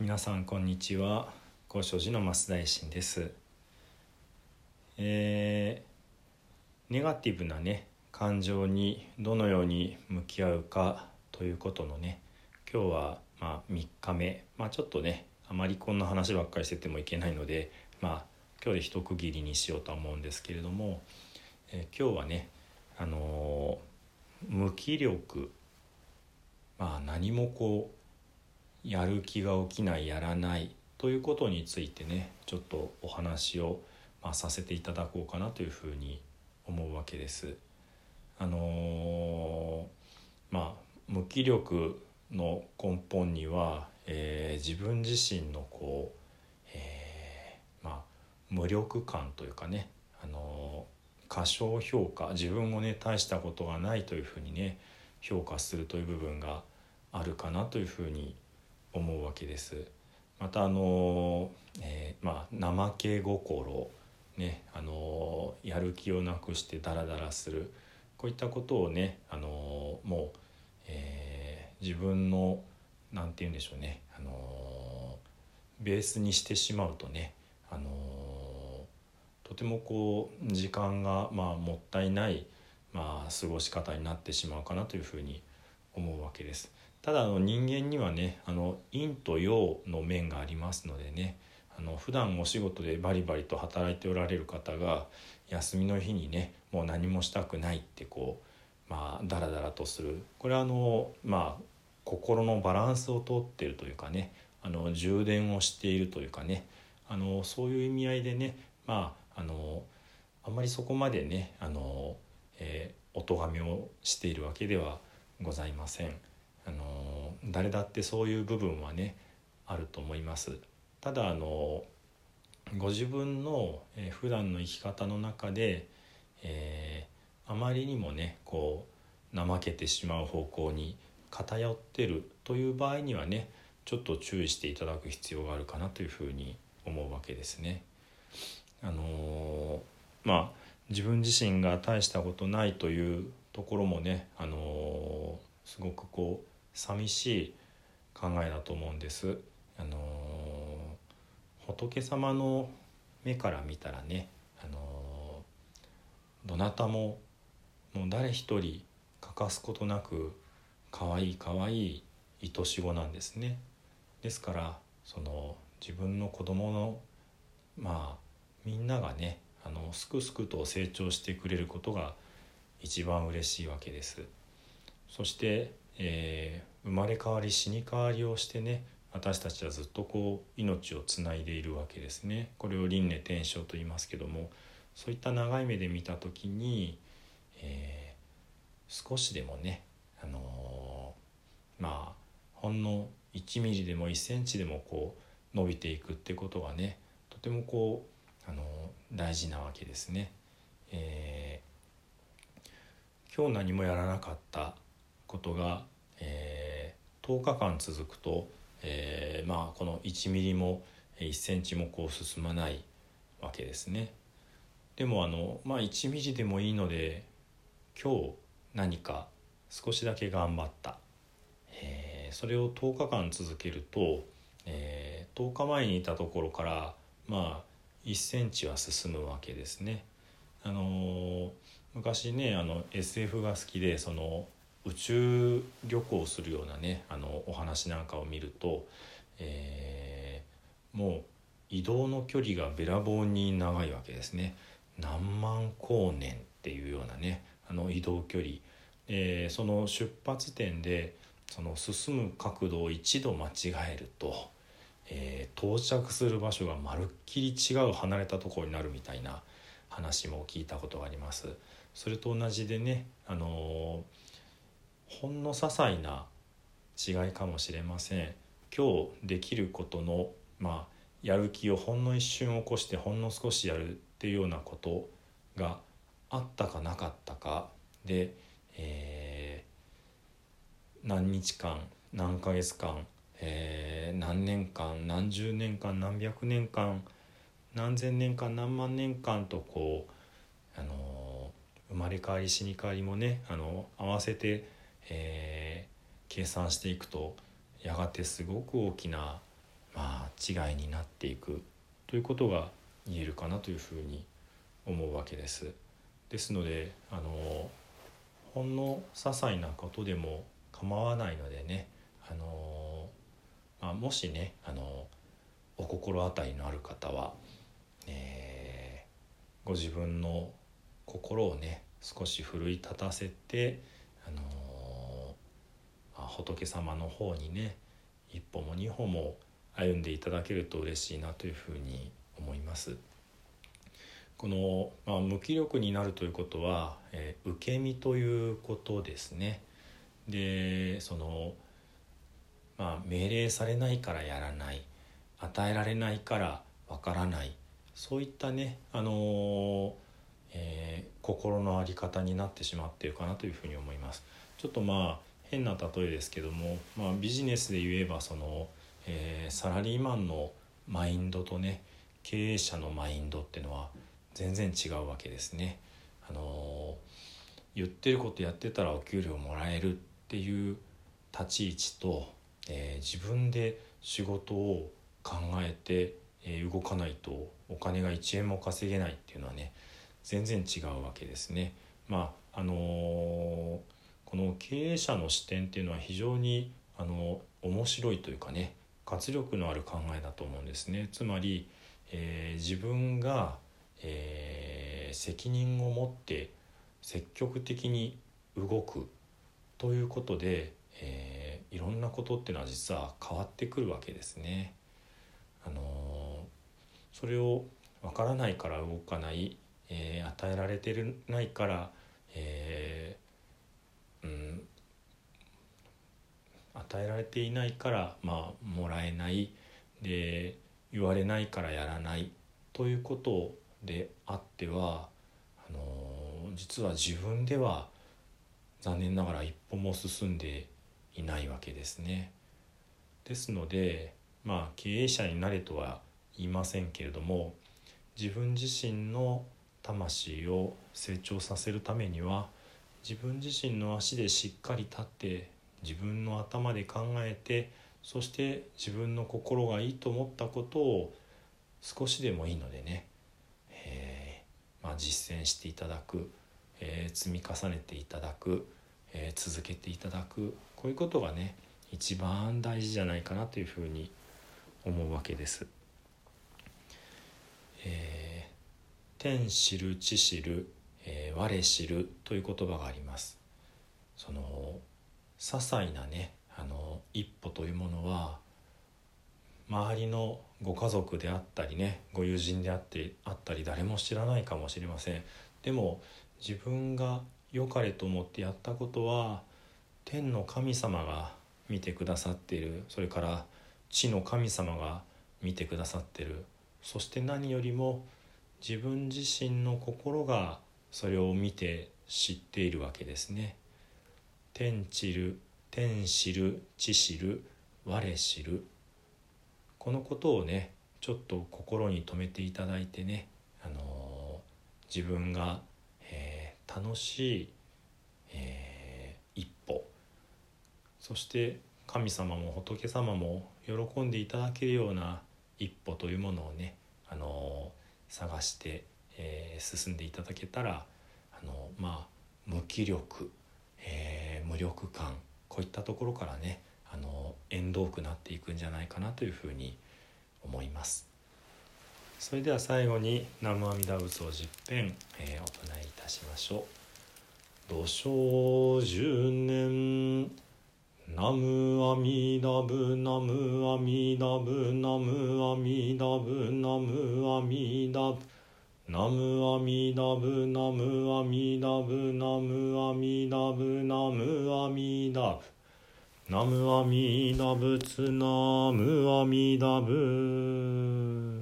皆さんこんにちは。高所寺の増大臣です。えー、ネガティブなね感情にどのように向き合うかということのね今日はまあ3日目。まあちょっとねあまりこんな話ばっかりしててもいけないのでまあ今日で一区切りにしようと思うんですけれども、えー、今日はねあのー、無気力。まあ何もこうやる気が起きないやらないということについてねちょっとお話を、まあ、させていただこうかなというふうに思うわけです。あのー、まあ無気力の根本には、えー、自分自身のこう、えー、まあ無力感というかね、あの過小評価自分をね大したことがないというふうにね評価するという部分があるかなというふうに思うわけです。またあの、えー、まあ怠け心ねあのやる気をなくしてダラダラするこういったことをねあのもう、えー、自分の何て言うんでしょうねあのベースにしてしまうとねあのとてもこう時間が、まあ、もったいない、まあ、過ごし方になってしまうかなというふうに思うわけです。ただあの人間にはねあの陰と陽の面がありますのでねあの普段お仕事でバリバリと働いておられる方が休みの日にねもう何もしたくないってこうまあダラダラとするこれはあのまあ心のバランスをとっているというかねあの充電をしているというかねあのそういう意味合いでねまああのあんまりそこまでねあの、えー、お咎めをしているわけではございません。あの誰だってそういう部分はねあると思います。ただあのご自分の、えー、普段の生き方の中で、えー、あまりにもねこう怠けてしまう方向に偏ってるという場合にはねちょっと注意していただく必要があるかなというふうに思うわけですね。あのー、まあ自分自身が大したことないというところもね、あのすごくこう寂しい考えだと思うんです。あの仏様の目から見たらね、あのどなたももう誰一人欠かすことなく可愛い可愛い愛し子なんですね。ですからその自分の子供のまあみんながねあのすくすくと成長してくれることが一番嬉しいわけです。そして、えー、生まれ変わり死に変わりをしてね私たちはずっとこう命をつないでいるわけですね。これを輪廻転生と言いますけどもそういった長い目で見た時に、えー、少しでもね、あのー、まあほんの1ミリでも1センチでもこう伸びていくってことがねとてもこう、あのー、大事なわけですね。え、今日何もやらなかったことが、えー、10日間続くと、えー、まあこの1ミリも1センチもこう進まないわけですね。でもあのまあ1ミリでもいいので今日何か少しだけ頑張った、えー、それを10日間続けると、えー、10日前にいたところからまあ1センチは進むわけですね。あのー、昔ねあの SF が好きでその宇宙旅行するようなねあのお話なんかを見ると、えー、もう移動の距離がべらぼうに長いわけですね何万光年っていうようなねあの移動距離、えー、その出発点でその進む角度を一度間違えると、えー、到着する場所がまるっきり違う離れたところになるみたいな話も聞いたことがあります。それと同じでね、あのーほんの些細な違いかもしれません。今日できることのまあやる気をほんの一瞬起こしてほんの少しやるっていうようなことがあったかなかったか。で、えー、何日間何ヶ月間、えー、何年間何十年間何百年間何千年間何万年間とこう、あの生まれ変わり死に変わりもね、あの合わせてえー、計算していくとやがてすごく大きなまあ違いになっていくということが言えるかなというふうに思うわけです。ですのであのほんの些細なことでも構わないのでねあの、まあ、もしねあのお心当たりのある方は、えー、ご自分の心をね少し奮い立たせて、あの、仏様の方にね一歩も二歩も歩んでいただけると嬉しいなというふうに思います。この、まあ、無気力になるということは、えー、受け身ということですね。でその、まあ、命令されないからやらない与えられないからわからないそういったね、あのー、えー、心の在り方になってしまっているかなというふうに思います。ちょっとまあ変な例えですけども、まあ、ビジネスで言えばその、えー、サラリーマンのマインドとね経営者のマインドっていうのは全然違うわけですね。あの言ってることやってたらお給料もらえるっていう立ち位置と、えー、自分で仕事を考えて、えー、動かないとお金が1円も稼げないっていうのはね全然違うわけですね。まああのー、この経営者の視点っていうのは非常にあの面白いというかね活力のある考えだと思うんですね。つまり、えー、自分がえー、責任を持って積極的に動くということで、えー、いろんなことっていうのは実は変わってくるわけですね。あの、それをわからないから動かない、え、与えられてないから、えー、うん与えられていないからまあもらえないで言われないからやらないということであってはあの実は自分では残念ながら一歩も進んでいないわけですね。ですのでまあ経営者になれとは言いませんけれども自分自身の魂を成長させるためには自分自身の足でしっかり立って自分の頭で考えてそして自分の心がいいと思ったことを少しでもいいのでね。まあ、実践していただく、えー、積み重ねていただく、えー、続けていただく。こういうことがね一番大事じゃないかなというふうに思うわけです。えー、天知る地知る、えー、我知るという言葉があります。その些細なねあの一歩というものは周りのご家族であったりねご友人であってあったり誰も知らないかもしれません。でも自分が良かれと思ってやったことは天の神様が見てくださっている。それから地の神様が見てくださってる。そして何よりも自分自身の心がそれを見て知っているわけですね。天知る天知る地知る我知る。このことをねちょっと心に留めていただいてね、あのー、自分が、えー、楽しい、えー、一歩。そして神様も仏様も喜んでいただけるような一歩というものをね、あの探して、え進んでいただけたら、あのまあ無気力、え無力感こういったところからねあの縁遠くなっていくんじゃないかなというふうに思います。それでは最後に南無阿弥陀仏を十遍、えー、お唱えいたしましょう。土生十年ナムアミダブナムアミダブナムアミダブナムアミダブナムアミダブナムアミダブナムアミダブナムアミダブナムアミダ仏ナムアミダブ